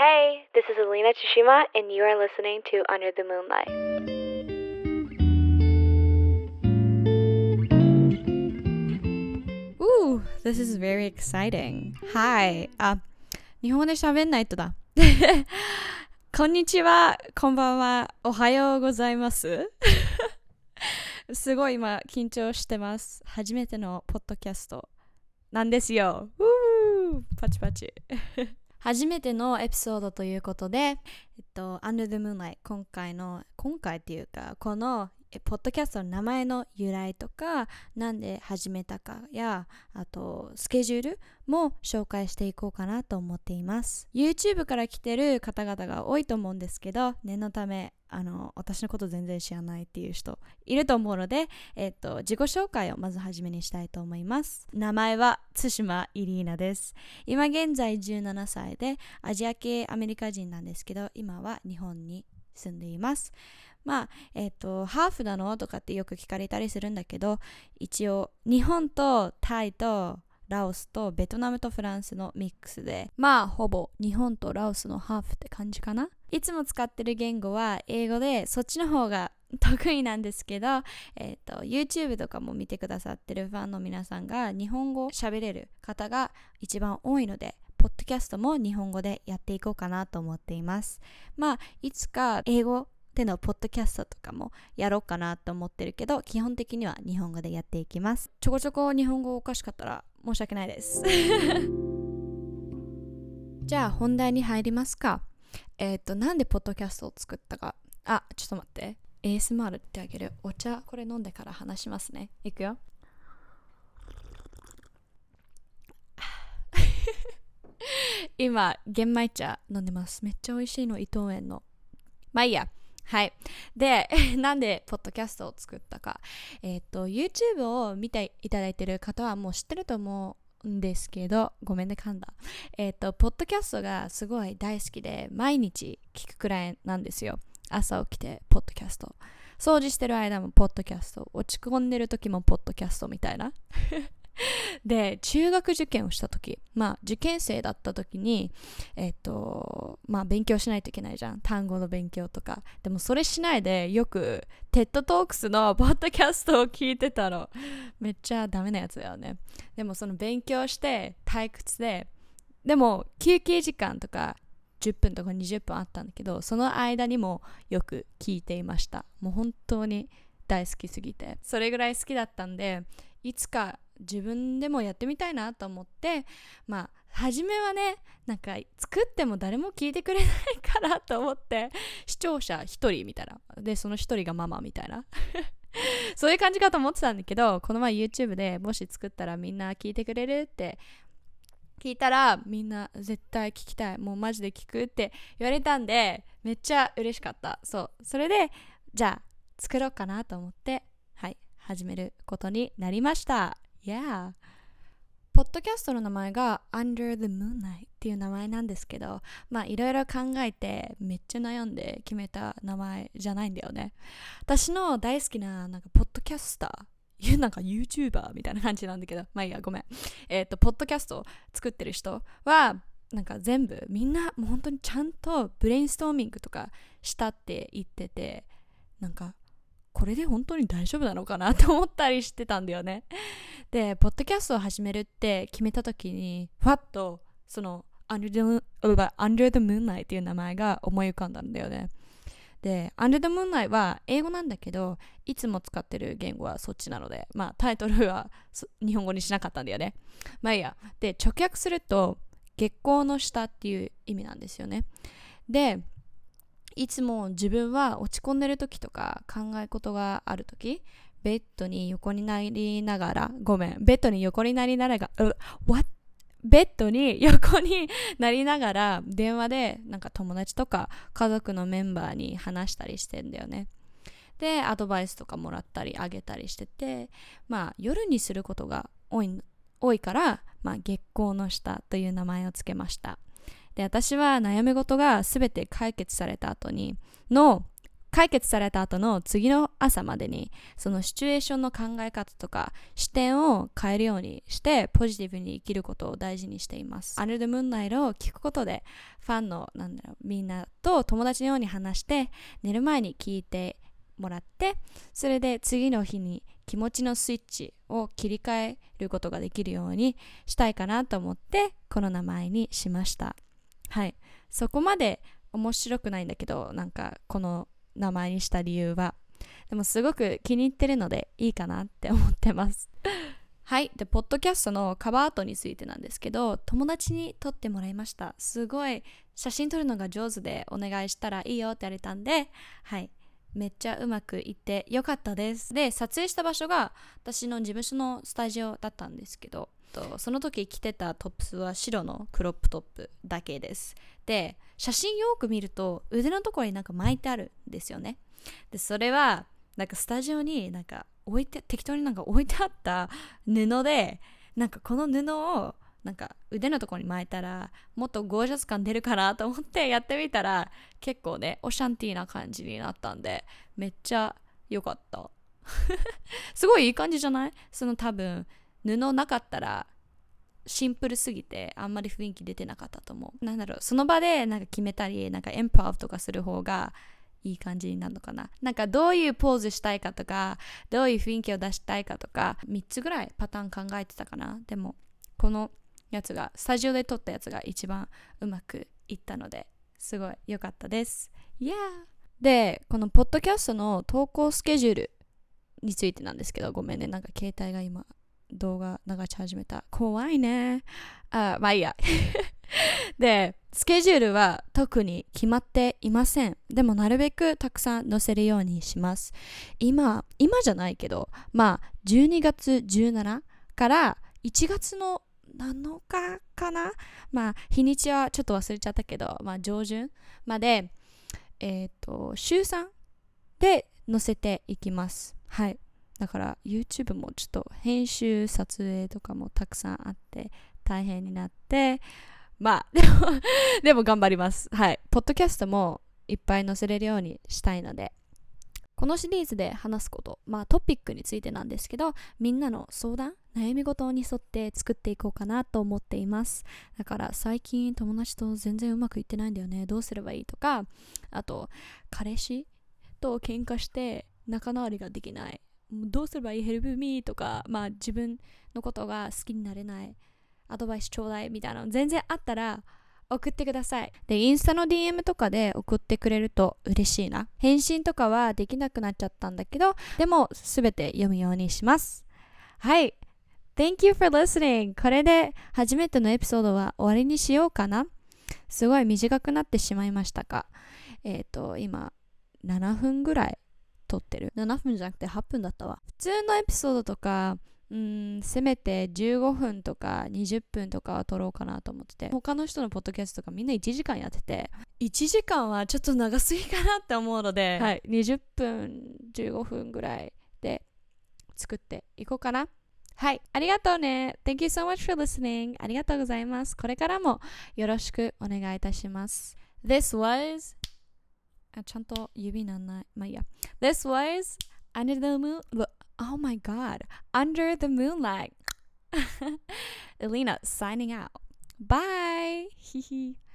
Hey, this is Alina Tsushima, and you are listening to Under the Moonlight. Ooh, this is very exciting. Hi. あ、日本語で喋んないとだ。こんにちは、こんばんは、おはようございます。すごい今緊張してます。初めてのポッドキャストなんですよ。パチパチ。初めてのエピソードということで、えっと、Under the Moonlight、今回の、今回っていうか、このポッドキャストの名前の由来とか、なんで始めたかや、あと、スケジュールも紹介していこうかなと思っています。YouTube から来てる方々が多いと思うんですけど、念のため、あの、私のこと全然知らないっていう人いると思うので、えっと、自己紹介をまずはじめにしたいと思います。名前は対馬イリーナです。今現在17歳で、アジア系アメリカ人なんですけど、今は日本に住んでいます。まあ、えっ、と、ハーフなの？とかってよく聞かれたりするんだけど、一応、日本とタイとラオスとベトナムとフランスのミックスで、まあ、ほぼ日本とラオスのハーフって感じかないつも使ってる言語は英語で、そっちの方が得意なんですけど、えっ、と、YouTube とかも見てくださってるファンの皆さんが日本語喋れる方が一番多いので、ポッドキャストも日本語でやっていこうかなと思っています。まあ、いつか英語でのポッドキャストとかもやろうかなと思ってるけど、基本的には日本語でやっていきます。ちょこちょこ日本語おかしかったら申し訳ないです。じゃあ本題に入りますか。えっ、と、なんでポッドキャストを作ったか。あ、ちょっと待って。ASMR ってあげる。お茶、これ飲んでから話しますね。いくよ。今、玄米茶飲んでます。めっちゃ美味しいの、伊藤園の。まあいいや。はい。で、なんでポッドキャストを作ったか。えっ、と、YouTube を見ていただいてる方はもう知ってると思うんですけど、ごめんね、噛んだ。えっ、と、ポッドキャストがすごい大好きで、毎日聞くくらいなんですよ。朝起きて、ポッドキャスト。掃除してる間もポッドキャスト。落ち込んでる時もポッドキャストみたいな。で、中学受験をした時、まあ、受験生だった時に、えっ、と、まあ、勉強しないといけないじゃん。単語の勉強とか。でも、それしないで、よく、 TED Talks の ポッドキャストを聞いてたの。めっちゃダメなやつだよね。でも、その勉強して、退屈で、でも、休憩時間とか、10分とか20分あったんだけど、その間にもよく聞いていました。もう本当に大好きすぎて。それぐらい好きだったんで、いつか自分でもやってみたいなと思ってまあ初めはねなんか作っても誰も聞いてくれないかなと思って視聴者1人みたいな。でその1人がママみたいな。そういう感じかと思ってたんだけどこの前 YouTube でもし作ったらみんな聞いてくれるって聞いたらみんな絶対聞きたい。もうマジで聞くって言われたんでめっちゃ嬉しかった。そう。それでじゃあ作ろうかなと思ってはい始めることになりました。Yeah. ポッドキャストの名前が Under the Moonlight っていう名前なんですけどまあいろいろ考えてめっちゃ悩んで決めた名前じゃないんだよね。私の大好きななんかポッドキャスターなんか YouTuber みたいな感じなんだけどまあいいやごめん。えっ、とポッドキャストを作ってる人はなんか全部みんなもう本当にちゃんとブレインストーミングとかしたって言っててなんかこれで本当に大丈夫なのかなと思ったりしてたんだよね。で、ポッドキャストを始めるって決めた時に、ふわっとその Under the, Under the Moonlight っていう名前が思い浮かんだんだよね。で、Under the Moonlight は英語なんだけど、いつも使ってる言語はそっちなので、まあタイトルは日本語にしなかったんだよね。まあいいや。で、直訳すると、月光の下っていう意味なんですよね。で、いつも自分は落ち込んでる時とか考え事がある時ベッドに横になりながらごめんベッドに横になりながら、uh, what? ベッドに横になりながら電話でなんか友達とか家族のメンバーに話したりしてんだよねでアドバイスとかもらったりあげたりしててまあ夜にすることが多い多いから、まあ、月光の下という名前をつけましたで私は悩み事が全て解決された後にの解決された後の次の朝までにそのシチュエーションの考え方とか視点を変えるようにしてポジティブに生きることを大事にしています。Under the Moonlight を聞くことでファンのなんだろうみんなと友達のように話して寝る前に聞いてもらってそれで次の日に気持ちのスイッチを切り替えることができるようにしたいかなと思ってこの名前にしましたはいそこまで面白くないんだけどなんかこの名前にした理由は。でもすごく気に入ってるのでいいかなって思ってます。はい。でポッドキャストのカバーアートについてなんですけど友達に撮ってもらいました。すごい写真撮るのが上手でお願いしたらいいよって言われたんではい。めっちゃうまくいってよかったです。で撮影した場所が私の事務所のスタジオだったんですけどとその時着てたトップスは白のクロップトップだけです。で写真よく見ると腕のところになんか巻いてあるんですよね。でそれはなんかスタジオになんか置いて適当になんか置いてあった布でなんかこの布をなんか腕のところに巻いたらもっとゴージャス感出るかなと思ってやってみたら結構ねオシャンティーな感じになったんでめっちゃ良かった。すごいいい感じじゃない？その多分布なかったらシンプルすぎてあんまり雰囲気出てなかったと思うなんだろうその場でなんか決めたりなんかエンプロブとかする方がいい感じになるのかななんかどういうポーズしたいかとかどういう雰囲気を出したいかとか3つぐらいパターン考えてたかなでもこのやつがスタジオで撮ったやつが一番うまくいったのですごい良かったです。Yeah! で、このポッドキャストの投稿スケジュールについてなんですけど、ごめんね、なんか携帯が今動画流し始めた。怖いね。あ、まあいいや。で、スケジュールは特に決まっていません。でもなるべくたくさん載せるようにします。今、今じゃないけど、まあ12月17から1月の7日かな？まあ日にちはちょっと忘れちゃったけど、まあ上旬まで、えっ、ー、と、週3で載せていきます。はい。だから YouTube もちょっと編集、撮影とかもたくさんあって大変になって、まあ、でもでも頑張ります。はい。ポッドキャストもいっぱい載せれるようにしたいので、このシリーズで話すこと、まあトピックについてなんですけど、みんなの相談、悩み事に沿って作っていこうかなと思っています。だから最近友達と全然うまくいってないんだよね。どうすればいいとか、あと彼氏と喧嘩して仲直りができない。どうすればいい？ヘルプミーとか、まあ自分のことが好きになれない。アドバイスちょうだいみたいなの全然あったら送ってください。で、インスタの DM とかで送ってくれると嬉しいな。返信とかはできなくなっちゃったんだけど、でもすべて読むようにします。はい。Thank you for listening! これで初めてのエピソードは終わりにしようかな。すごい短くなってしまいましたか？えっ、ー、と、今、7分ぐらい撮ってる。7分じゃなくて8分だったわ。普通のエピソードとか、うんせめて15分とか20分とかは撮ろうかなと思ってて。他の人のポッドキャストとかみんな1時間やってて。1時間はちょっと長すぎかなって思うので、はい、20分15分ぐらいで作っていこうかな。はいありがとうね。Thank you so much for listening ありがとうございます。これからもよろしくお願いいたします。This was あちゃんと指なんないまあいいや This was Under the Moon Oh my god. Under the moonlight. Elena signing out. Bye.